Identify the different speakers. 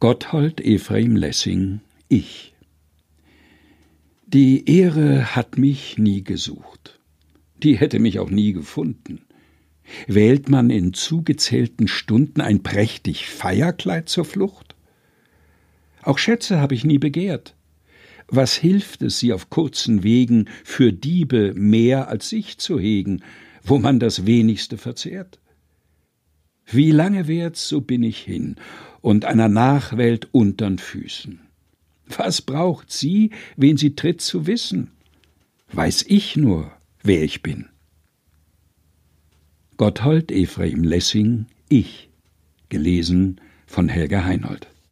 Speaker 1: Gotthold Ephraim Lessing, ich. Die Ehre hat mich nie gesucht. Die hätte mich auch nie gefunden. Wählt man in zugezählten Stunden ein prächtig Feierkleid zur Flucht? Auch Schätze habe ich nie begehrt. Was hilft es, sie auf kurzen Wegen für Diebe mehr als sich zu hegen, wo man das wenigste verzehrt? Wie lange währt's, so bin ich hin und einer Nachwelt untern Füßen. Was braucht sie, wen sie tritt, zu wissen? Weiß ich nur, wer ich bin. Gotthold Ephraim Lessing, Ich, gelesen von Helga Heinold.